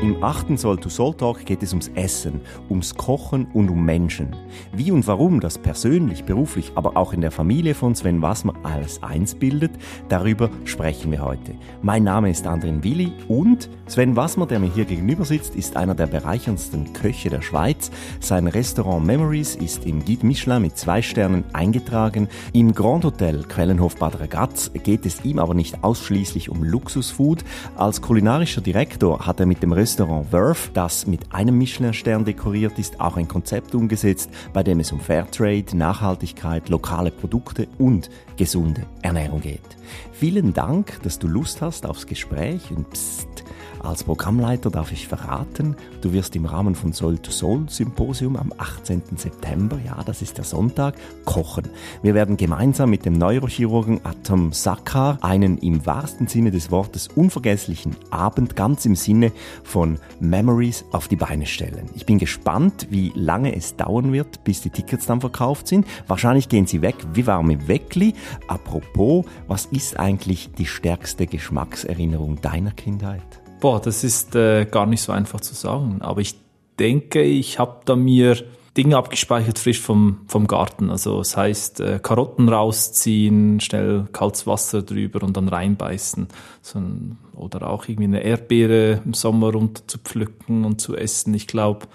Im achten Soul to Soul Talk geht es ums Essen, ums Kochen und um Menschen. Wie und warum das persönlich, beruflich, aber auch in der Familie von Sven Wassmer alles eins bildet, darüber sprechen wir heute. Mein Name ist Andrin Willi und Sven Wassmer, der mir hier gegenüber sitzt, ist einer der bereicherndsten Köche der Schweiz. Sein Restaurant Memories ist im Guide Michelin mit zwei Sternen eingetragen. Im Grand Hotel Quellenhof Bad Ragaz geht es ihm aber nicht ausschließlich um Luxusfood. Als kulinarischer Direktor hat er mit dem Restaurant Verve, das mit einem Michelin-Stern dekoriert ist, auch ein Konzept umgesetzt, bei dem es um Fairtrade, Nachhaltigkeit, lokale Produkte und gesunde Ernährung geht. Vielen Dank, dass du Lust hast aufs Gespräch und psst, als Programmleiter darf ich verraten, du wirst im Rahmen von Soul to Soul Symposium am 18. September, ja, das ist der Sonntag, kochen. Wir werden gemeinsam mit dem Neurochirurgen Atom Sakkar einen im wahrsten Sinne des Wortes unvergesslichen Abend ganz im Sinne von Memories auf die Beine stellen. Ich bin gespannt, wie lange es dauern wird, bis die Tickets dann verkauft sind. Wahrscheinlich gehen sie weg wie warme Weckli. Apropos, was ist eigentlich die stärkste Geschmackserinnerung deiner Kindheit? Boah, das ist äh, gar nicht so einfach zu sagen. Aber ich denke, ich habe da mir Dinge abgespeichert frisch vom, vom Garten. Also das heißt, äh, Karotten rausziehen, schnell kaltes Wasser drüber und dann reinbeißen. So ein, oder auch irgendwie eine Erdbeere im Sommer runter zu pflücken und zu essen. Ich glaube,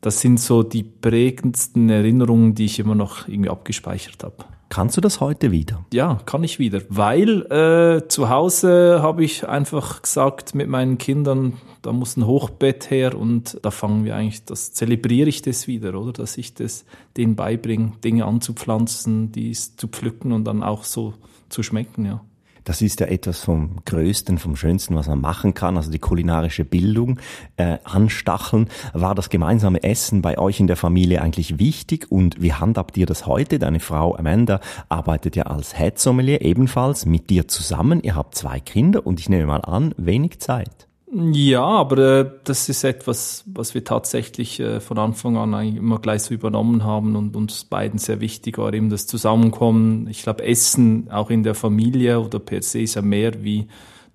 das sind so die prägendsten Erinnerungen, die ich immer noch irgendwie abgespeichert habe. Kannst du das heute wieder? Ja, kann ich wieder, weil äh, zu Hause habe ich einfach gesagt mit meinen Kindern, da muss ein Hochbett her und da fangen wir eigentlich, das zelebriere ich das wieder, oder, dass ich das denen beibringe, Dinge anzupflanzen, dies zu pflücken und dann auch so zu schmecken, ja. Das ist ja etwas vom Größten, vom Schönsten, was man machen kann, also die kulinarische Bildung äh, anstacheln. War das gemeinsame Essen bei euch in der Familie eigentlich wichtig und wie handhabt ihr das heute? Deine Frau Amanda arbeitet ja als Head Sommelier ebenfalls mit dir zusammen. Ihr habt zwei Kinder und ich nehme mal an, wenig Zeit. Ja, aber äh, das ist etwas, was wir tatsächlich äh, von Anfang an eigentlich immer gleich so übernommen haben und uns beiden sehr wichtig war eben das Zusammenkommen. Ich glaube, Essen auch in der Familie oder per se ist ja mehr wie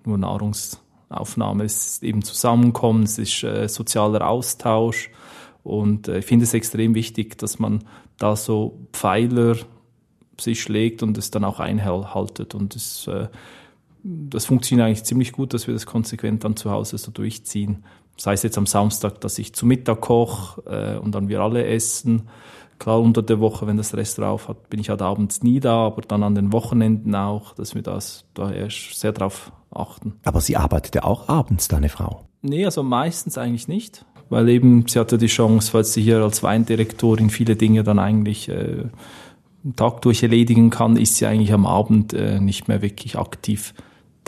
nur Nahrungsaufnahme. Es ist eben Zusammenkommen, es ist äh, sozialer Austausch und äh, ich finde es extrem wichtig, dass man da so Pfeiler sich schlägt und es dann auch einhaltet und es äh, das funktioniert eigentlich ziemlich gut, dass wir das konsequent dann zu Hause so durchziehen. Sei es jetzt am Samstag, dass ich zu Mittag koche äh, und dann wir alle essen. Klar, unter der Woche, wenn das Restaurant auf hat, bin ich halt abends nie da, aber dann an den Wochenenden auch, dass wir das da erst sehr drauf achten. Aber sie arbeitet ja auch abends, deine Frau? Nee, also meistens eigentlich nicht, weil eben sie hatte die Chance, weil sie hier als Weindirektorin viele Dinge dann eigentlich äh, Tag durch erledigen kann, ist sie eigentlich am Abend äh, nicht mehr wirklich aktiv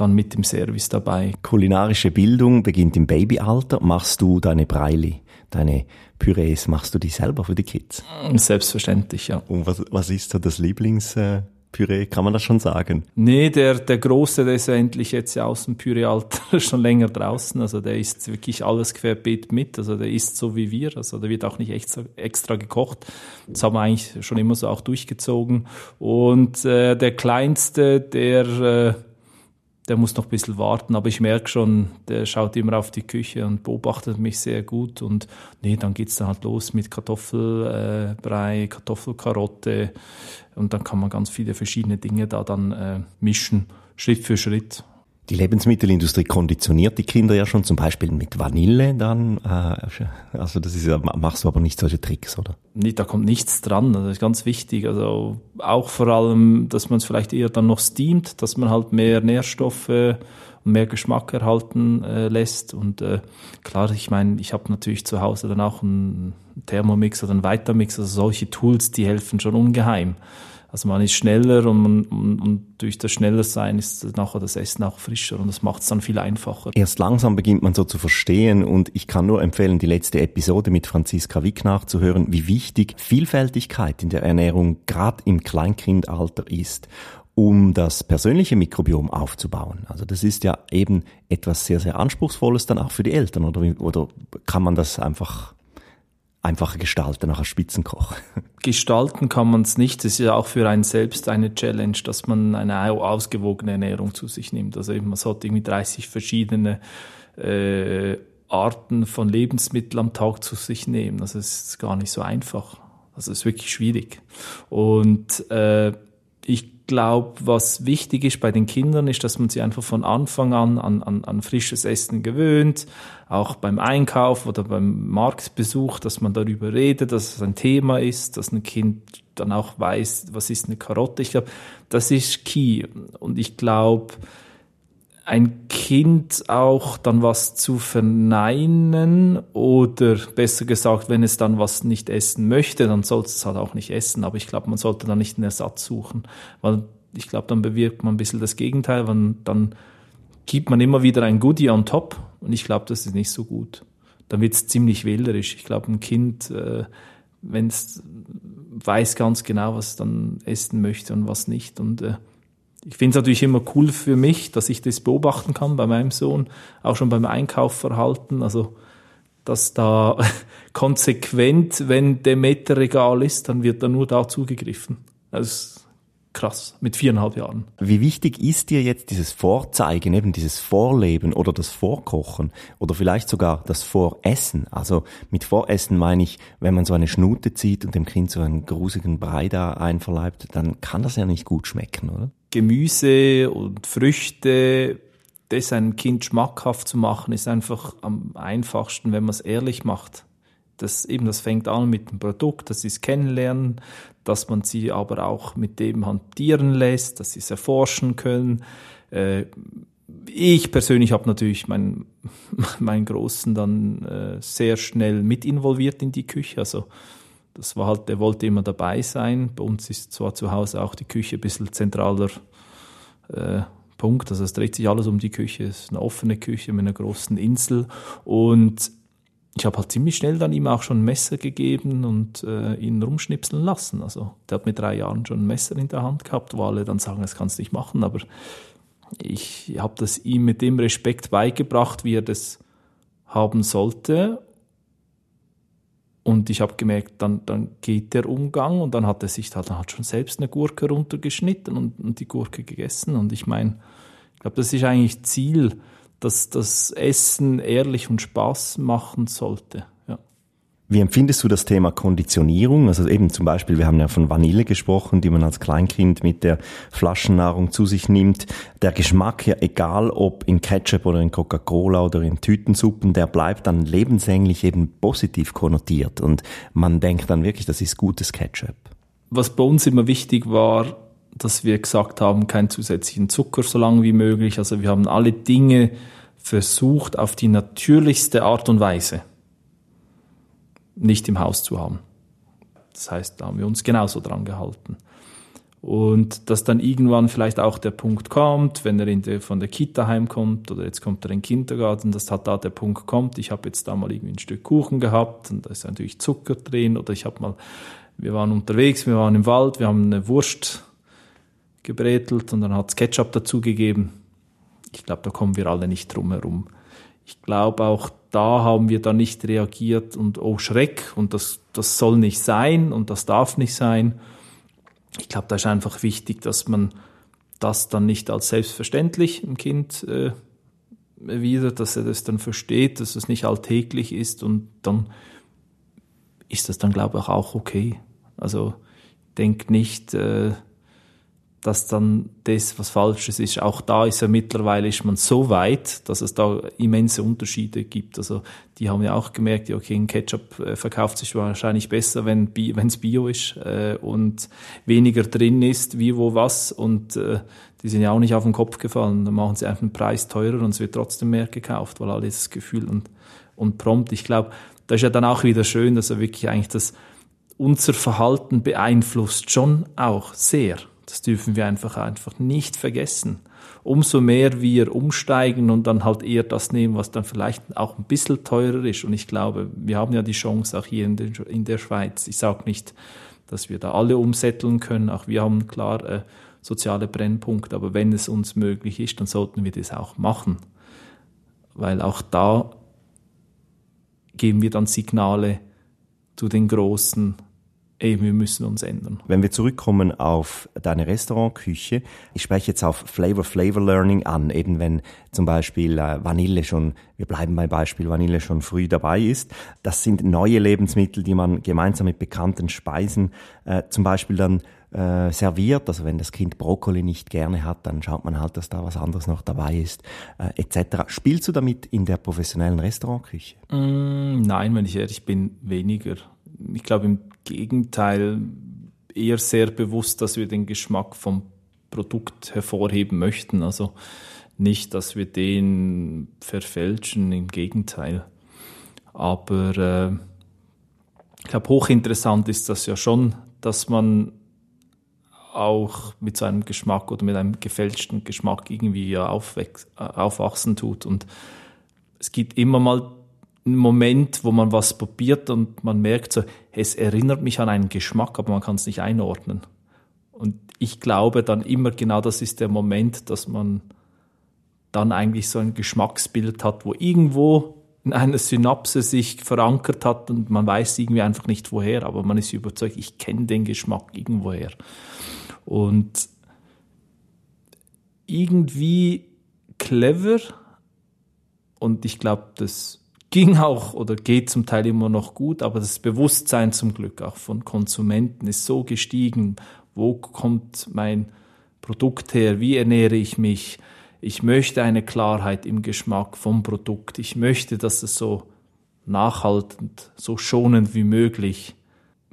dann mit dem Service dabei. Kulinarische Bildung beginnt im Babyalter. Machst du deine Breili, deine Pürees, machst du die selber für die Kids? Selbstverständlich, ja. Und was, was ist so das Lieblingspüree? kann man das schon sagen? Nee, der, der Große, der ist ja endlich jetzt ja aus dem Pürealter schon länger draußen. Also der isst wirklich alles querbeet mit. Also der isst so wie wir. Also der wird auch nicht extra, extra gekocht. Das haben wir eigentlich schon immer so auch durchgezogen. Und äh, der Kleinste, der... Äh, der muss noch ein bisschen warten, aber ich merke schon, der schaut immer auf die Küche und beobachtet mich sehr gut und nee, dann geht's dann halt los mit Kartoffelbrei, äh, Kartoffelkarotte und dann kann man ganz viele verschiedene Dinge da dann äh, mischen, Schritt für Schritt. Die Lebensmittelindustrie konditioniert die Kinder ja schon, zum Beispiel mit Vanille dann. Äh, also das ist ja, machst du aber nicht solche Tricks, oder? Nee, da kommt nichts dran. Das ist ganz wichtig. Also auch vor allem, dass man es vielleicht eher dann noch steamt, dass man halt mehr Nährstoffe und mehr Geschmack erhalten äh, lässt. Und äh, klar, ich meine, ich habe natürlich zu Hause dann auch einen Thermomix oder einen Vitamix. Also solche Tools, die helfen schon ungeheim. Also man ist schneller und, und, und durch das Schnellersein ist nachher das Essen auch frischer und das macht es dann viel einfacher. Erst langsam beginnt man so zu verstehen und ich kann nur empfehlen, die letzte Episode mit Franziska Wick nachzuhören, wie wichtig Vielfältigkeit in der Ernährung gerade im Kleinkindalter ist um das persönliche Mikrobiom aufzubauen. Also das ist ja eben etwas sehr, sehr Anspruchsvolles dann auch für die Eltern, oder, oder kann man das einfach einfacher gestalten, nach als Spitzenkoch? Gestalten kann man es nicht. Es ist ja auch für einen selbst eine Challenge, dass man eine ausgewogene Ernährung zu sich nimmt. Also man sollte irgendwie 30 verschiedene äh, Arten von Lebensmitteln am Tag zu sich nehmen. Also es ist gar nicht so einfach. Also es ist wirklich schwierig. Und äh, ich glaube, was wichtig ist bei den Kindern, ist, dass man sie einfach von Anfang an an, an, an frisches Essen gewöhnt, auch beim Einkauf oder beim Marktbesuch, dass man darüber redet, dass es ein Thema ist, dass ein Kind dann auch weiß, was ist eine Karotte. Ich glaube, das ist key. Und ich glaube, ein Kind auch dann was zu verneinen oder besser gesagt, wenn es dann was nicht essen möchte, dann sollte es halt auch nicht essen. Aber ich glaube, man sollte dann nicht einen Ersatz suchen, weil ich glaube, dann bewirkt man ein bisschen das Gegenteil, weil dann gibt man immer wieder ein Goodie on top und ich glaube, das ist nicht so gut. Dann wird es ziemlich wählerisch. Ich glaube, ein Kind, äh, wenn es weiß ganz genau, was es dann essen möchte und was nicht und äh, ich finde es natürlich immer cool für mich, dass ich das beobachten kann bei meinem Sohn, auch schon beim Einkaufverhalten, also dass da konsequent, wenn der Meter Regal ist, dann wird da nur da zugegriffen. Also krass, mit viereinhalb Jahren. Wie wichtig ist dir jetzt dieses Vorzeigen, eben dieses Vorleben oder das Vorkochen oder vielleicht sogar das Voressen? Also mit Voressen meine ich, wenn man so eine Schnute zieht und dem Kind so einen grusigen Brei da einverleibt, dann kann das ja nicht gut schmecken, oder? Gemüse und Früchte, das einem Kind schmackhaft zu machen, ist einfach am einfachsten, wenn man es ehrlich macht. Das, eben, das fängt an mit dem Produkt, dass sie es kennenlernen, dass man sie aber auch mit dem hantieren lässt, dass sie es erforschen können. Äh, ich persönlich habe natürlich meinen, meinen Großen dann äh, sehr schnell mit involviert in die Küche. Also das war halt, der wollte immer dabei sein. Bei uns ist zwar zu Hause auch die Küche ein bisschen zentraler äh, Punkt. Also es dreht sich alles um die Küche. Es ist eine offene Küche mit einer großen Insel. Und ich habe halt ziemlich schnell dann ihm auch schon ein Messer gegeben und äh, ihn rumschnipseln lassen. Also der hat mit drei Jahren schon ein Messer in der Hand gehabt, wo alle dann sagen, das kannst du nicht machen. Aber ich habe das ihm mit dem Respekt beigebracht, wie er das haben sollte. Und ich habe gemerkt, dann, dann geht der Umgang und dann hat er sich halt, dann hat schon selbst eine Gurke runtergeschnitten und, und die Gurke gegessen. Und ich meine, ich glaube, das ist eigentlich Ziel dass das Essen ehrlich und Spaß machen sollte. Wie empfindest du das Thema Konditionierung? Also eben zum Beispiel, wir haben ja von Vanille gesprochen, die man als Kleinkind mit der Flaschennahrung zu sich nimmt. Der Geschmack, ja egal ob in Ketchup oder in Coca-Cola oder in Tütensuppen, der bleibt dann lebensänglich eben positiv konnotiert und man denkt dann wirklich, das ist gutes Ketchup. Was bei uns immer wichtig war, dass wir gesagt haben, keinen zusätzlichen Zucker so lange wie möglich. Also wir haben alle Dinge versucht, auf die natürlichste Art und Weise nicht im Haus zu haben. Das heißt, da haben wir uns genauso dran gehalten. Und dass dann irgendwann vielleicht auch der Punkt kommt, wenn er der, von der Kita heimkommt oder jetzt kommt er in den Kindergarten, dass halt da der Punkt kommt, ich habe jetzt da mal irgendwie ein Stück Kuchen gehabt und da ist natürlich Zucker drin oder ich habe mal, wir waren unterwegs, wir waren im Wald, wir haben eine Wurst gebrätelt und dann hat es Ketchup dazugegeben. Ich glaube, da kommen wir alle nicht drum herum. Ich glaube, auch da haben wir dann nicht reagiert und oh Schreck und das, das soll nicht sein und das darf nicht sein. Ich glaube, da ist einfach wichtig, dass man das dann nicht als selbstverständlich im Kind äh, wieder, dass er das dann versteht, dass es nicht alltäglich ist und dann ist das dann, glaube ich, auch okay. Also denk nicht, äh, dass dann das, was Falsches ist, auch da ist ja mittlerweile ist man so weit, dass es da immense Unterschiede gibt. Also die haben ja auch gemerkt, ja, okay, ein Ketchup äh, verkauft sich wahrscheinlich besser, wenn es Bio ist äh, und weniger drin ist, wie wo was. Und äh, die sind ja auch nicht auf den Kopf gefallen. Dann machen sie einfach den Preis teurer und es wird trotzdem mehr gekauft, weil alles das Gefühl und, und prompt. Ich glaube, da ist ja dann auch wieder schön, dass er wirklich eigentlich das unser Verhalten beeinflusst schon auch sehr. Das dürfen wir einfach, einfach nicht vergessen. Umso mehr wir umsteigen und dann halt eher das nehmen, was dann vielleicht auch ein bisschen teurer ist. Und ich glaube, wir haben ja die Chance auch hier in, den, in der Schweiz. Ich sage nicht, dass wir da alle umsetteln können. Auch wir haben klar äh, soziale Brennpunkte. Aber wenn es uns möglich ist, dann sollten wir das auch machen. Weil auch da geben wir dann Signale zu den Großen, ey, wir müssen uns ändern. Wenn wir zurückkommen auf deine Restaurantküche, ich spreche jetzt auf Flavor Flavor Learning an, eben wenn zum Beispiel äh, Vanille schon, wir bleiben beim Beispiel Vanille schon früh dabei ist. Das sind neue Lebensmittel, die man gemeinsam mit bekannten Speisen äh, zum Beispiel dann äh, serviert. Also wenn das Kind Brokkoli nicht gerne hat, dann schaut man halt, dass da was anderes noch dabei ist, äh, etc. Spielst du damit in der professionellen Restaurantküche? Mm, nein, wenn ich ehrlich bin, weniger. Ich glaube im Gegenteil eher sehr bewusst, dass wir den Geschmack vom Produkt hervorheben möchten. Also nicht, dass wir den verfälschen, im Gegenteil. Aber äh, ich glaube, hochinteressant ist das ja schon, dass man auch mit so einem Geschmack oder mit einem gefälschten Geschmack irgendwie aufwachsen tut. Und es gibt immer mal Moment, wo man was probiert und man merkt so, es erinnert mich an einen Geschmack, aber man kann es nicht einordnen. Und ich glaube dann immer genau, das ist der Moment, dass man dann eigentlich so ein Geschmacksbild hat, wo irgendwo in einer Synapse sich verankert hat und man weiß irgendwie einfach nicht woher, aber man ist überzeugt, ich kenne den Geschmack irgendwoher. Und irgendwie clever und ich glaube, das ging auch oder geht zum Teil immer noch gut, aber das Bewusstsein zum Glück auch von Konsumenten ist so gestiegen. Wo kommt mein Produkt her? Wie ernähre ich mich? Ich möchte eine Klarheit im Geschmack vom Produkt. Ich möchte, dass es so nachhaltend, so schonend wie möglich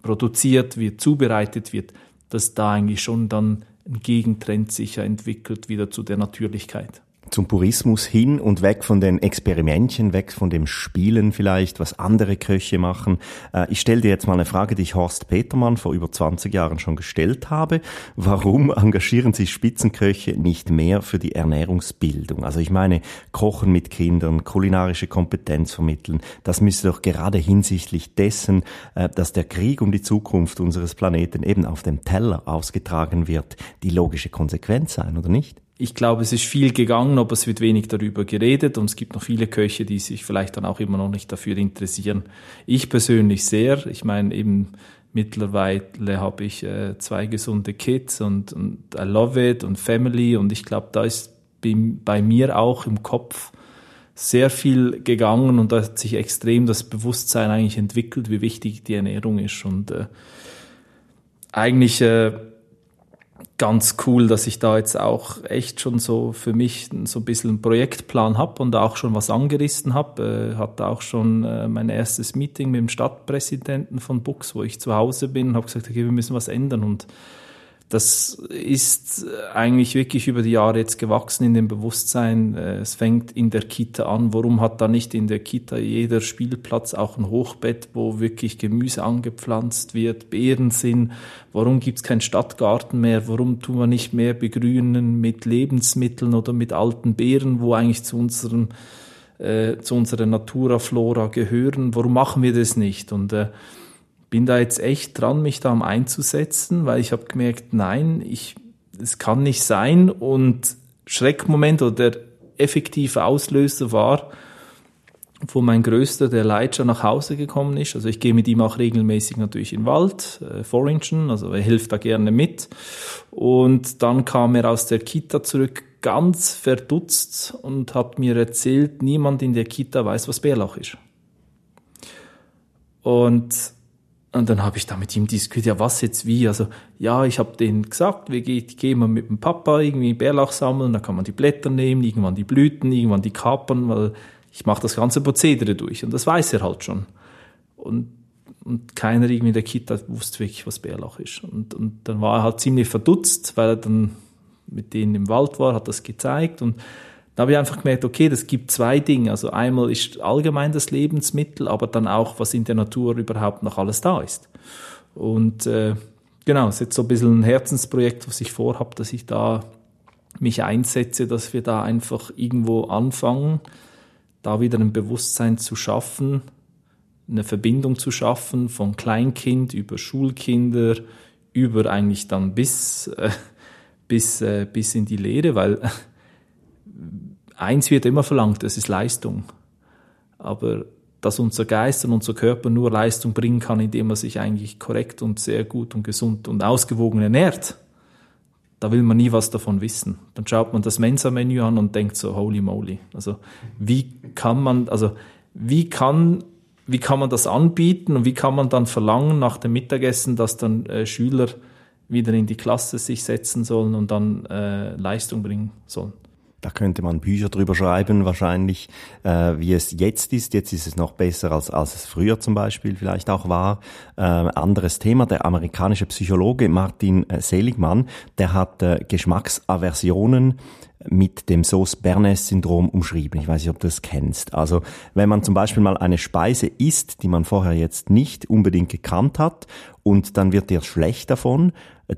produziert wird, zubereitet wird dass da eigentlich schon dann ein Gegentrend sich entwickelt wieder zu der Natürlichkeit zum Purismus hin und weg von den Experimentchen, weg von dem Spielen vielleicht, was andere Köche machen. Äh, ich stelle dir jetzt mal eine Frage, die ich Horst Petermann vor über 20 Jahren schon gestellt habe. Warum engagieren sich Spitzenköche nicht mehr für die Ernährungsbildung? Also ich meine, Kochen mit Kindern, kulinarische Kompetenz vermitteln, das müsste doch gerade hinsichtlich dessen, äh, dass der Krieg um die Zukunft unseres Planeten eben auf dem Teller ausgetragen wird, die logische Konsequenz sein, oder nicht? Ich glaube, es ist viel gegangen, aber es wird wenig darüber geredet und es gibt noch viele Köche, die sich vielleicht dann auch immer noch nicht dafür interessieren. Ich persönlich sehr. Ich meine, eben mittlerweile habe ich äh, zwei gesunde Kids und, und I love it und Family und ich glaube, da ist bei, mir auch im Kopf sehr viel gegangen und da hat sich extrem das Bewusstsein eigentlich entwickelt, wie wichtig die Ernährung ist und äh, eigentlich äh, ganz cool, dass ich da jetzt auch echt schon so für mich so ein bisschen einen Projektplan habe und auch schon was angerissen habe. Äh, hatte auch schon äh, mein erstes Meeting mit dem Stadtpräsidenten von Bux, wo ich zu Hause bin und habe gesagt, okay, wir müssen was ändern und das ist eigentlich wirklich über die Jahre jetzt gewachsen in dem Bewusstsein. Äh, es fängt in der Kita an. Warum hat da nicht in der Kita jeder Spielplatz auch ein Hochbett, wo wirklich Gemüse angepflanzt wird, Beeren sind? Warum gibt es keinen Stadtgarten mehr? Warum tun wir nicht mehr begrünen mit Lebensmitteln oder mit alten Beeren, wo eigentlich zu unserem äh, zu unserer Natura Flora gehören? Warum machen wir das nicht? Und äh, bin da jetzt echt dran, mich da einzusetzen, weil ich habe gemerkt, nein, ich, es kann nicht sein. Und Schreckmoment oder der effektive Auslöser war, wo mein Größter, der Leiter, nach Hause gekommen ist. Also ich gehe mit ihm auch regelmäßig natürlich in den Wald, äh, Forringen, also er hilft da gerne mit. Und dann kam er aus der Kita zurück, ganz verdutzt und hat mir erzählt, niemand in der Kita weiß, was Bärlauch ist. Und und dann habe ich da mit ihm diskutiert, ja, was jetzt wie? Also, ja, ich habe denen gesagt, wir gehen, gehen wir mit dem Papa irgendwie Bärlauch sammeln, da kann man die Blätter nehmen, irgendwann die Blüten, irgendwann die Kapern, weil ich mache das ganze Prozedere durch. Und das weiß er halt schon. Und, und keiner irgendwie in der Kita wusste wirklich, was Bärlauch ist. Und, und dann war er halt ziemlich verdutzt, weil er dann mit denen im Wald war, hat das gezeigt und da habe ich einfach gemerkt, okay, das gibt zwei Dinge. Also einmal ist allgemein das Lebensmittel, aber dann auch, was in der Natur überhaupt noch alles da ist. Und äh, genau, es ist jetzt so ein bisschen ein Herzensprojekt, was ich vorhabe, dass ich da mich einsetze, dass wir da einfach irgendwo anfangen, da wieder ein Bewusstsein zu schaffen, eine Verbindung zu schaffen von Kleinkind über Schulkinder, über eigentlich dann bis, äh, bis, äh, bis in die Lehre, weil eins wird immer verlangt, das ist Leistung. Aber dass unser Geist und unser Körper nur Leistung bringen kann, indem er sich eigentlich korrekt und sehr gut und gesund und ausgewogen ernährt, da will man nie was davon wissen. Dann schaut man das Mensa-Menü an und denkt so, holy moly. Also wie kann man, also wie kann, wie kann man das anbieten und wie kann man dann verlangen nach dem Mittagessen, dass dann äh, Schüler wieder in die Klasse sich setzen sollen und dann äh, Leistung bringen sollen? Da könnte man Bücher drüber schreiben, wahrscheinlich, äh, wie es jetzt ist. Jetzt ist es noch besser, als, als es früher zum Beispiel vielleicht auch war. Äh, anderes Thema, der amerikanische Psychologe Martin äh, Seligmann, der hat äh, Geschmacksaversionen mit dem Sauce-Bernays-Syndrom umschrieben. Ich weiß nicht, ob du das kennst. Also, wenn man zum Beispiel mal eine Speise isst, die man vorher jetzt nicht unbedingt gekannt hat, und dann wird dir schlecht davon,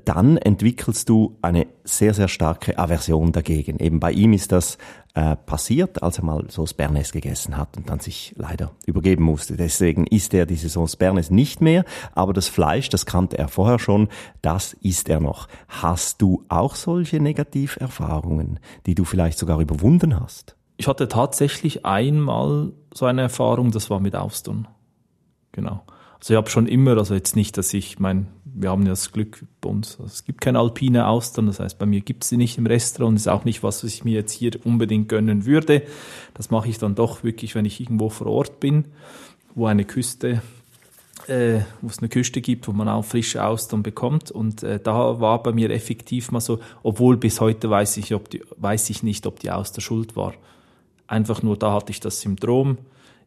dann entwickelst du eine sehr, sehr starke Aversion dagegen. Eben bei ihm ist das äh, passiert, als er mal Sauce Bernays gegessen hat und dann sich leider übergeben musste. Deswegen isst er diese Sauce Bernays nicht mehr, aber das Fleisch, das kannte er vorher schon, das isst er noch. Hast du auch solche Negativerfahrungen, die du vielleicht sogar überwunden hast? Ich hatte tatsächlich einmal so eine Erfahrung, das war mit Austern. Genau. Also ich habe schon immer, also jetzt nicht, dass ich mein wir haben ja das Glück bei uns, also es gibt keine alpine Austern, das heißt, bei mir gibt es sie nicht im Restaurant, ist auch nicht was, was ich mir jetzt hier unbedingt gönnen würde. Das mache ich dann doch wirklich, wenn ich irgendwo vor Ort bin, wo eine Küste, äh, wo es eine Küste gibt, wo man auch frische Austern bekommt. Und äh, da war bei mir effektiv mal so, obwohl bis heute weiß ich, ob die, weiß ich nicht, ob die Auster schuld war. Einfach nur da hatte ich das Syndrom.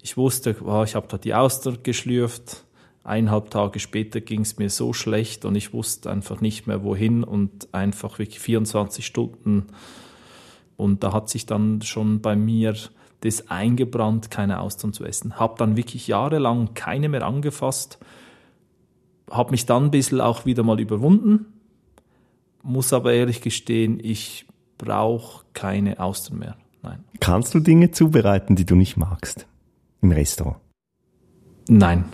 Ich wusste, oh, ich habe da die Auster geschlürft, eineinhalb Tage später ging es mir so schlecht und ich wusste einfach nicht mehr wohin und einfach wirklich 24 Stunden. Und da hat sich dann schon bei mir das eingebrannt, keine Austern zu essen. Hab dann wirklich jahrelang keine mehr angefasst, habe mich dann ein bisschen auch wieder mal überwunden, muss aber ehrlich gestehen, ich brauche keine Austern mehr. Nein. Kannst du Dinge zubereiten, die du nicht magst im Restaurant? Nein.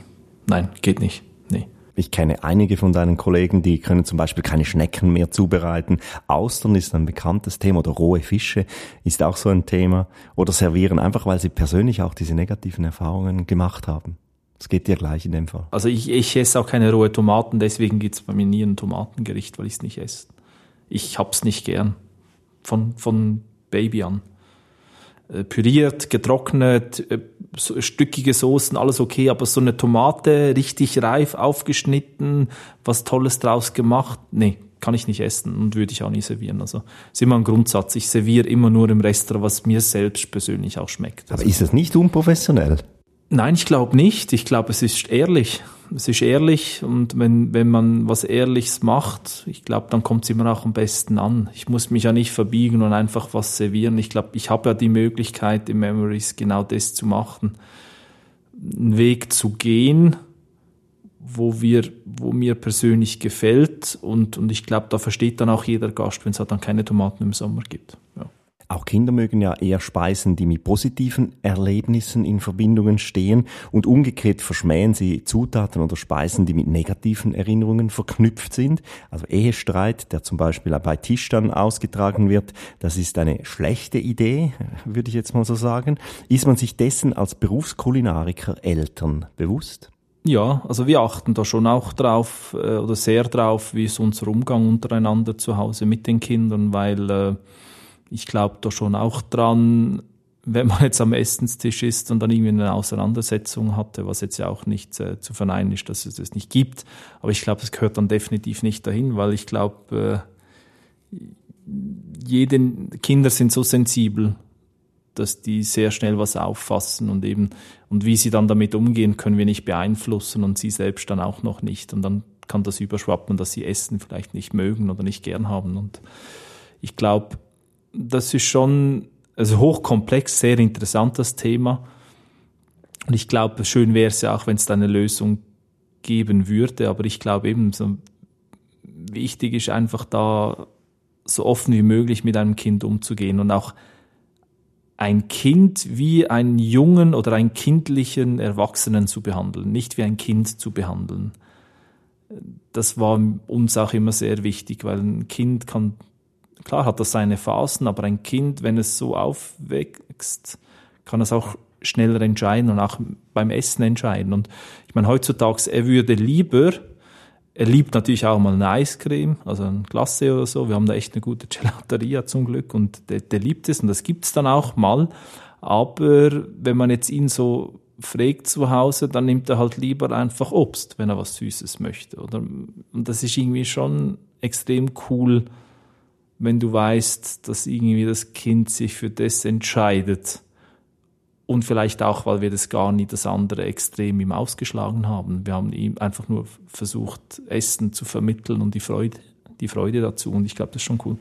Nein, geht nicht. Nee. Ich kenne einige von deinen Kollegen, die können zum Beispiel keine Schnecken mehr zubereiten. Austern ist ein bekanntes Thema oder rohe Fische ist auch so ein Thema. Oder servieren, einfach weil sie persönlich auch diese negativen Erfahrungen gemacht haben. Das geht dir gleich in dem Fall. Also ich, ich esse auch keine rohe Tomaten, deswegen gibt es bei mir nie ein Tomatengericht, weil ich es nicht esse. Ich hab's nicht gern. Von, von Baby an. Äh, püriert, getrocknet, äh, stückige Soßen, alles okay, aber so eine Tomate richtig reif aufgeschnitten, was Tolles draus gemacht, nee, kann ich nicht essen und würde ich auch nie servieren. Also ist immer ein Grundsatz. Ich serviere immer nur im Restaurant, was mir selbst persönlich auch schmeckt. Also, aber ist das nicht unprofessionell? Nein, ich glaube nicht. Ich glaube, es ist ehrlich es ist ehrlich und wenn, wenn man was Ehrliches macht, ich glaube, dann kommt es immer auch am besten an. Ich muss mich ja nicht verbiegen und einfach was servieren. Ich glaube, ich habe ja die Möglichkeit, in Memories genau das zu machen. Einen Weg zu gehen, wo wir, wo mir persönlich gefällt und, und ich glaube, da versteht dann auch jeder Gast, wenn es halt dann keine Tomaten im Sommer gibt. Ja. Auch Kinder mögen ja eher Speisen, die mit positiven Erlebnissen in Verbindungen stehen und umgekehrt verschmähen sie Zutaten oder Speisen, die mit negativen Erinnerungen verknüpft sind. Also Ehestreit, der zum Beispiel bei Tisch dann ausgetragen wird, das ist eine schlechte Idee, würde ich jetzt mal so sagen. Ist man sich dessen als Berufskulinariker Eltern bewusst? Ja, also wir achten da schon auch drauf äh, oder sehr drauf, wie ist unser Umgang untereinander zu Hause mit den Kindern, weil äh, ich glaube da schon auch dran, wenn man jetzt am Essenstisch ist und dann irgendwie eine Auseinandersetzung hatte, was jetzt ja auch nicht äh, zu verneinen ist, dass es das nicht gibt. Aber ich glaube, es gehört dann definitiv nicht dahin, weil ich glaube, äh, jede Kinder sind so sensibel, dass die sehr schnell was auffassen und eben und wie sie dann damit umgehen, können wir nicht beeinflussen und sie selbst dann auch noch nicht und dann kann das überschwappen, dass sie Essen vielleicht nicht mögen oder nicht gern haben und ich glaube, das ist schon also hochkomplex, sehr interessant, das Thema. Und ich glaube, schön wäre es ja auch, wenn es da eine Lösung geben würde. Aber ich glaube eben, so wichtig ist einfach da so offen wie möglich mit einem Kind umzugehen und auch ein Kind wie einen jungen oder einen kindlichen Erwachsenen zu behandeln, nicht wie ein Kind zu behandeln. Das war uns auch immer sehr wichtig, weil ein Kind kann Klar hat das seine Phasen, aber ein Kind, wenn es so aufwächst, kann es auch schneller entscheiden und auch beim Essen entscheiden. Und ich meine, heutzutage, er würde lieber, er liebt natürlich auch mal eine Eiscreme, also ein Glasse oder so. Wir haben da echt eine gute Gelateria zum Glück und der, der liebt es und das gibt's dann auch mal. Aber wenn man jetzt ihn so fragt zu Hause, dann nimmt er halt lieber einfach Obst, wenn er was Süßes möchte. Oder? Und das ist irgendwie schon extrem cool, wenn du weißt, dass irgendwie das Kind sich für das entscheidet. Und vielleicht auch, weil wir das gar nie das andere Extrem ihm ausgeschlagen haben. Wir haben ihm einfach nur versucht, Essen zu vermitteln und die Freude, die Freude dazu. Und ich glaube, das ist schon cool.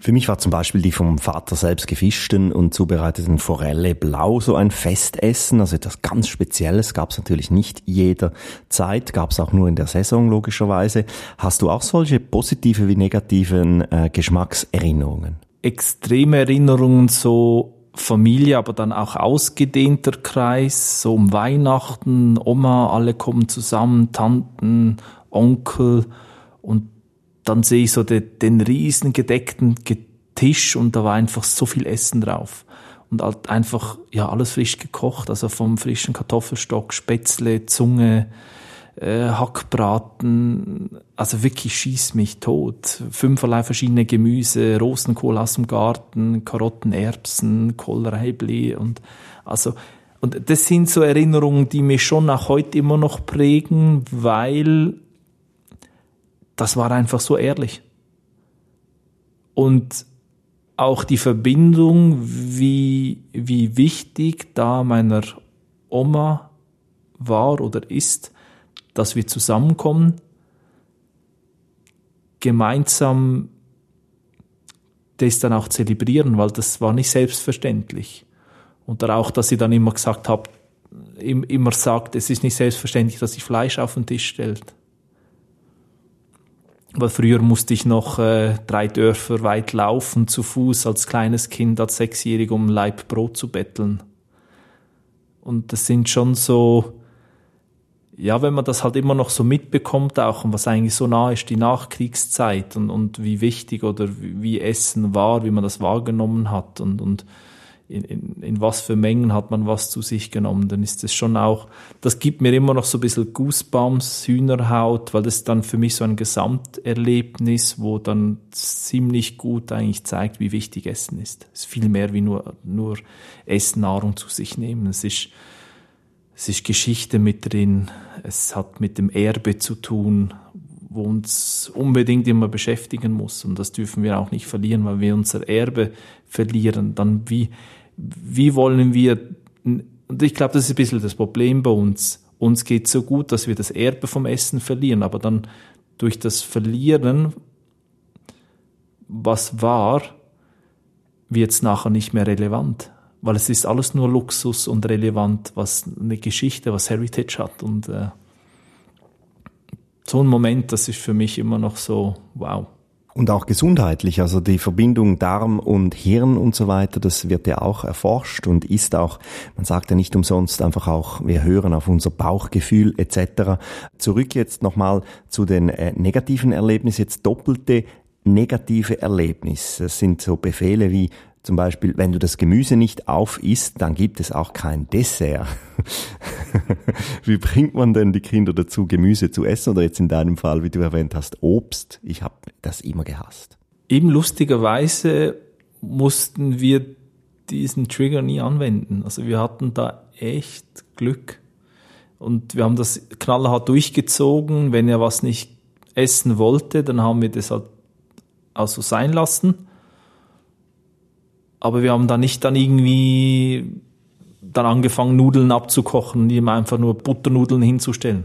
Für mich war zum Beispiel die vom Vater selbst gefischten und zubereiteten Forelle blau so ein Festessen, also etwas ganz Spezielles, gab es natürlich nicht jederzeit, gab es auch nur in der Saison logischerweise. Hast du auch solche positive wie negativen äh, Geschmackserinnerungen? Extreme Erinnerungen so Familie, aber dann auch ausgedehnter Kreis, so um Weihnachten, Oma, alle kommen zusammen, Tanten, Onkel und dann sehe ich so den, den riesen gedeckten Tisch und da war einfach so viel Essen drauf. Und halt einfach, ja, alles frisch gekocht, also vom frischen Kartoffelstock, Spätzle, Zunge, äh, Hackbraten, also wirklich schieß mich tot. Fünferlei verschiedene Gemüse, Rosenkohl aus dem Garten, Karotten, Erbsen, Kohlreibli und also und das sind so Erinnerungen, die mich schon auch heute immer noch prägen, weil das war einfach so ehrlich. Und auch die Verbindung, wie, wie wichtig da meiner Oma war oder ist, dass wir zusammenkommen, gemeinsam das dann auch zelebrieren, weil das war nicht selbstverständlich. Und auch, dass sie dann immer gesagt hat, immer sagt, es ist nicht selbstverständlich, dass sie Fleisch auf den Tisch stellt. Weil früher musste ich noch äh, drei Dörfer weit laufen zu Fuß als kleines Kind, als Sechsjährig, um Leib Brot zu betteln. Und das sind schon so, ja, wenn man das halt immer noch so mitbekommt auch und was eigentlich so nah ist, die Nachkriegszeit und, und wie wichtig oder wie, wie Essen war, wie man das wahrgenommen hat und, und in, in, in was für Mengen hat man was zu sich genommen, dann ist das schon auch, das gibt mir immer noch so ein bisschen Goosebumps, Hühnerhaut, weil das dann für mich so ein Gesamterlebnis, wo dann ziemlich gut eigentlich zeigt, wie wichtig Essen ist. Es ist viel mehr wie nur, nur Essen, Nahrung zu sich nehmen. Es ist, es ist Geschichte mit drin, es hat mit dem Erbe zu tun, wo uns unbedingt immer beschäftigen muss. Und das dürfen wir auch nicht verlieren, weil wir unser Erbe verlieren. Dann wie, wie wollen wir, und ich glaube, das ist ein bisschen das Problem bei uns. Uns geht so gut, dass wir das Erbe vom Essen verlieren, aber dann durch das Verlieren, was war, wird es nachher nicht mehr relevant. Weil es ist alles nur Luxus und relevant, was eine Geschichte, was Heritage hat. Und äh, so ein Moment, das ist für mich immer noch so, wow. Und auch gesundheitlich, also die Verbindung Darm und Hirn und so weiter, das wird ja auch erforscht und ist auch, man sagt ja nicht umsonst einfach auch, wir hören auf unser Bauchgefühl etc. Zurück jetzt nochmal zu den äh, negativen Erlebnissen, jetzt doppelte negative Erlebnisse. Das sind so Befehle wie zum Beispiel, wenn du das Gemüse nicht aufisst, dann gibt es auch kein Dessert. wie bringt man denn die Kinder dazu, Gemüse zu essen? Oder jetzt in deinem Fall, wie du erwähnt hast, Obst. Ich habe das immer gehasst. Eben lustigerweise mussten wir diesen Trigger nie anwenden. Also wir hatten da echt Glück. Und wir haben das knallhart durchgezogen. Wenn er was nicht essen wollte, dann haben wir das halt also sein lassen. Aber wir haben da nicht dann irgendwie dann angefangen, Nudeln abzukochen, ihm einfach nur Butternudeln hinzustellen.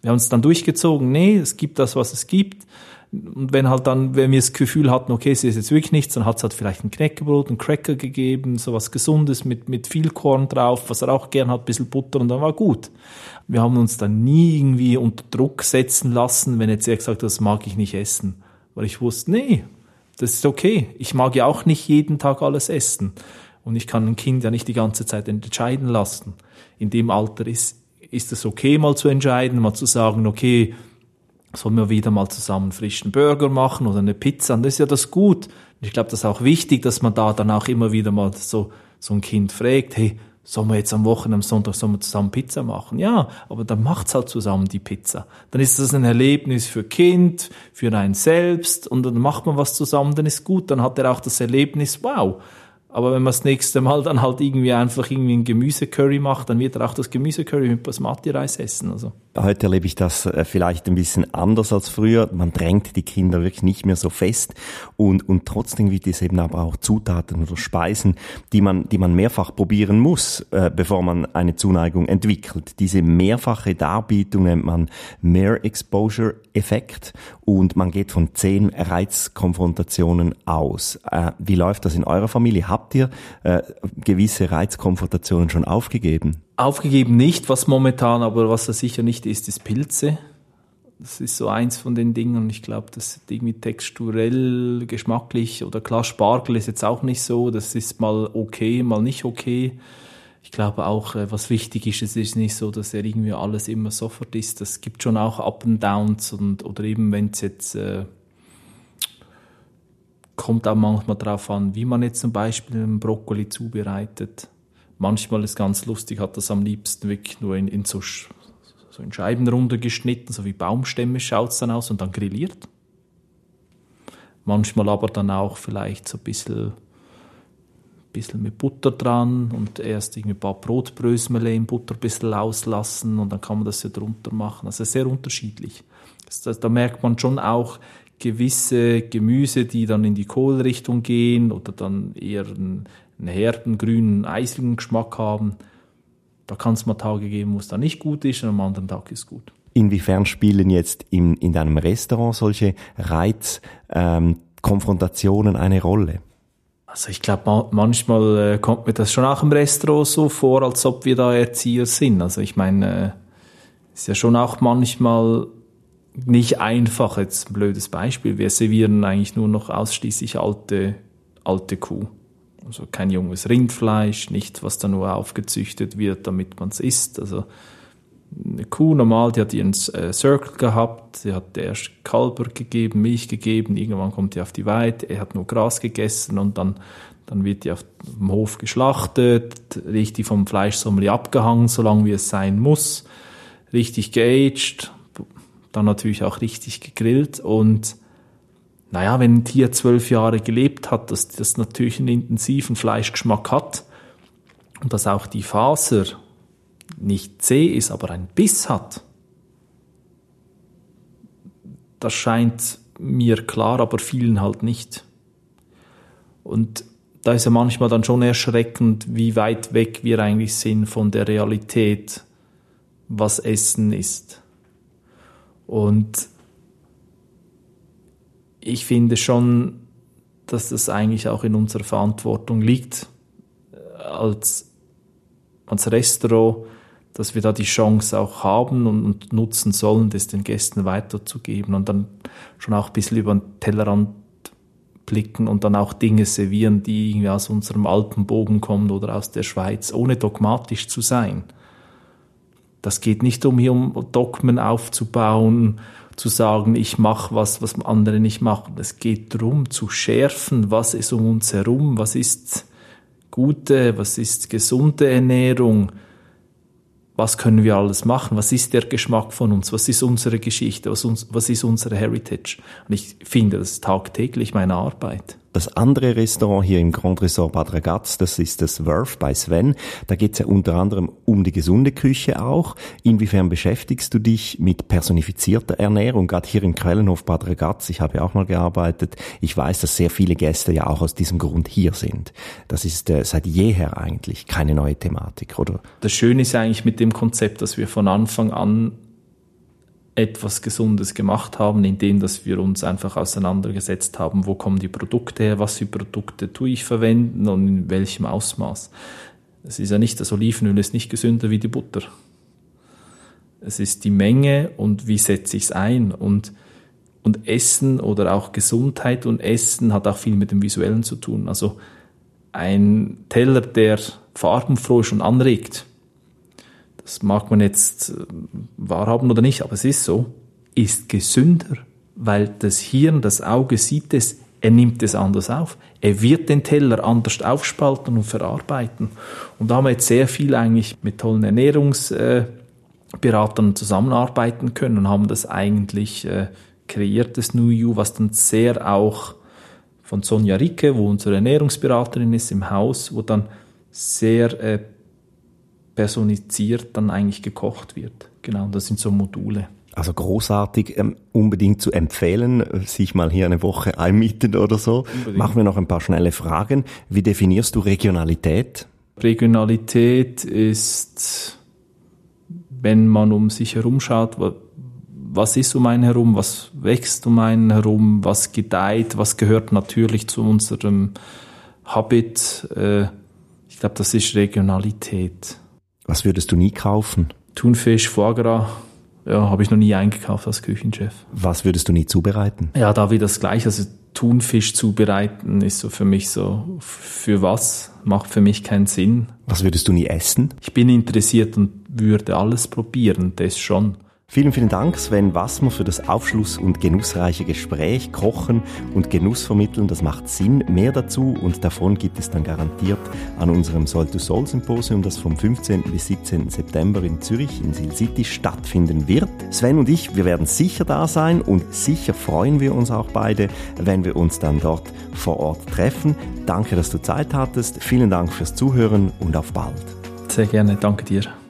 Wir haben es dann durchgezogen, nee, es gibt das, was es gibt. Und wenn halt dann, wenn wir das Gefühl hatten, okay, es ist jetzt wirklich nichts, dann hat es halt vielleicht ein Knäckebrot, ein Cracker gegeben, so was Gesundes mit, mit viel Korn drauf, was er auch gern hat, ein bisschen Butter und dann war gut. Wir haben uns dann nie irgendwie unter Druck setzen lassen, wenn jetzt er gesagt hat, das mag ich nicht essen. Weil ich wusste, nee, das ist okay. Ich mag ja auch nicht jeden Tag alles essen. Und ich kann ein Kind ja nicht die ganze Zeit entscheiden lassen. In dem Alter ist, ist es okay, mal zu entscheiden, mal zu sagen, okay, sollen wir wieder mal zusammen frischen Burger machen oder eine Pizza? Und das ist ja das gut. Und ich glaube, das ist auch wichtig, dass man da dann auch immer wieder mal so, so ein Kind fragt, hey, sollen wir jetzt am Wochenende, am Sonntag, sollen wir zusammen Pizza machen? Ja, aber dann macht's halt zusammen die Pizza. Dann ist das ein Erlebnis für Kind, für einen selbst und dann macht man was zusammen, dann ist gut. Dann hat er auch das Erlebnis, wow, aber wenn man das nächste Mal dann halt irgendwie einfach irgendwie ein Gemüsecurry macht, dann wird er auch das Gemüsecurry mit Basmati-Reis essen. Also. Heute erlebe ich das äh, vielleicht ein bisschen anders als früher. Man drängt die Kinder wirklich nicht mehr so fest und, und trotzdem gibt es eben aber auch Zutaten oder Speisen, die man, die man mehrfach probieren muss, äh, bevor man eine Zuneigung entwickelt. Diese mehrfache Darbietung nennt man Mere Exposure Effekt und man geht von zehn Reizkonfrontationen aus. Äh, wie läuft das in eurer Familie? Habt ihr äh, gewisse Reizkonfrontationen schon aufgegeben? Aufgegeben nicht, was momentan, aber was da sicher nicht ist, ist Pilze. Das ist so eins von den Dingen. Ich glaube, das ist irgendwie texturell, geschmacklich oder klar, Spargel ist jetzt auch nicht so. Das ist mal okay, mal nicht okay. Ich glaube auch, äh, was wichtig ist, es ist nicht so, dass er irgendwie alles immer sofort ist. Das gibt schon auch Up and Downs und oder eben wenn es jetzt äh, kommt auch manchmal darauf an, wie man jetzt zum Beispiel einen Brokkoli zubereitet. Manchmal ist ganz lustig, hat das am liebsten wirklich nur in, in so, so in Scheiben runtergeschnitten, so wie Baumstämme schaut es dann aus und dann grilliert. Manchmal aber dann auch vielleicht so ein bisschen, bisschen mit Butter dran und erst irgendwie ein paar Brotbrösmele in Butter ein bisschen auslassen und dann kann man das ja drunter machen. Also sehr unterschiedlich. Das, das, da merkt man schon auch, gewisse Gemüse, die dann in die Kohlrichtung gehen oder dann eher einen, einen herben, grünen, eisigen Geschmack haben. Da kann es mal Tage geben, wo es dann nicht gut ist und am anderen Tag ist es gut. Inwiefern spielen jetzt in, in deinem Restaurant solche Reizkonfrontationen ähm, eine Rolle? Also ich glaube, manchmal äh, kommt mir das schon auch im Restaurant so vor, als ob wir da Erzieher sind. Also ich meine, äh, ist ja schon auch manchmal nicht einfach, jetzt ein blödes Beispiel. Wir servieren eigentlich nur noch ausschließlich alte, alte Kuh. Also kein junges Rindfleisch, nicht was da nur aufgezüchtet wird, damit man es isst. Also eine Kuh normal, die hat ihren äh, Circle gehabt, sie hat erst Kalber gegeben, Milch gegeben, irgendwann kommt die auf die Weide, er hat nur Gras gegessen und dann, dann wird die auf dem Hof geschlachtet, richtig vom Fleischsommelier abgehangen, solange wie es sein muss, richtig geaged, dann natürlich auch richtig gegrillt und naja, wenn ein Tier zwölf Jahre gelebt hat, dass das natürlich einen intensiven Fleischgeschmack hat und dass auch die Faser nicht zäh ist, aber einen Biss hat, das scheint mir klar, aber vielen halt nicht. Und da ist ja manchmal dann schon erschreckend, wie weit weg wir eigentlich sind von der Realität, was Essen ist. Und ich finde schon, dass das eigentlich auch in unserer Verantwortung liegt, äh, als, als Restaurant, dass wir da die Chance auch haben und, und, nutzen sollen, das den Gästen weiterzugeben und dann schon auch ein bisschen über den Tellerrand blicken und dann auch Dinge servieren, die irgendwie aus unserem Alpenbogen kommen oder aus der Schweiz, ohne dogmatisch zu sein. Das geht nicht um hier um Dogmen aufzubauen, zu sagen, ich mache was, was andere nicht machen. Es geht darum, zu schärfen, was ist um uns herum, was ist gute, was ist gesunde Ernährung, was können wir alles machen, was ist der Geschmack von uns, was ist unsere Geschichte, was, uns, was ist unsere Heritage. Und ich finde das tagtäglich meine Arbeit. Das andere Restaurant hier im Grand Resort Bad Ragaz, das ist das Wurf bei Sven. Da geht es ja unter anderem um die gesunde Küche auch. Inwiefern beschäftigst du dich mit personifizierter Ernährung, gerade hier im Quellenhof Bad Ragaz? Ich habe ja auch mal gearbeitet. Ich weiß, dass sehr viele Gäste ja auch aus diesem Grund hier sind. Das ist äh, seit jeher eigentlich keine neue Thematik, oder? Das Schöne ist eigentlich mit dem Konzept, dass wir von Anfang an etwas Gesundes gemacht haben, indem dass wir uns einfach auseinandergesetzt haben, wo kommen die Produkte her, was für Produkte tue ich verwenden und in welchem Ausmaß. Es ist ja nicht, das Olivenöl ist nicht gesünder wie die Butter. Es ist die Menge und wie setze ich es ein und und Essen oder auch Gesundheit und Essen hat auch viel mit dem Visuellen zu tun. Also ein Teller, der farbenfroh ist und anregt, das mag man jetzt äh, wahrhaben oder nicht, aber es ist so, ist gesünder, weil das Hirn, das Auge sieht es Er nimmt es anders auf. Er wird den Teller anders aufspalten und verarbeiten. Und da haben wir jetzt sehr viel eigentlich mit tollen Ernährungsberatern zusammenarbeiten können und haben das eigentlich äh, kreiert, das New You, was dann sehr auch von Sonja Ricke, wo unsere Ernährungsberaterin ist im Haus, wo dann sehr personifiziert dann eigentlich gekocht wird. Genau, das sind so Module. Also großartig, ähm, unbedingt zu empfehlen, sich mal hier eine Woche einmieten oder so. Unbedingt. Machen wir noch ein paar schnelle Fragen. Wie definierst du Regionalität? Regionalität ist, wenn man um sich herum schaut, was ist um einen herum, was wächst um einen herum, was gedeiht, was gehört natürlich zu unserem Habit. Äh, ich glaube, das ist Regionalität. Was würdest du nie kaufen? Thunfisch, Foie Gras, ja, habe ich noch nie eingekauft als Küchenchef. Was würdest du nie zubereiten? Ja, da wieder das Gleiche. Also Thunfisch zubereiten ist so für mich so, für was? Macht für mich keinen Sinn. Was würdest du nie essen? Ich bin interessiert und würde alles probieren, das schon. Vielen, vielen Dank, Sven Wassmer, für das Aufschluss- und genussreiche Gespräch. Kochen und Genuss vermitteln, das macht Sinn. Mehr dazu und davon gibt es dann garantiert an unserem Soul-to-Soul-Symposium, das vom 15. bis 17. September in Zürich in Sil City stattfinden wird. Sven und ich, wir werden sicher da sein und sicher freuen wir uns auch beide, wenn wir uns dann dort vor Ort treffen. Danke, dass du Zeit hattest. Vielen Dank fürs Zuhören und auf bald. Sehr gerne, danke dir.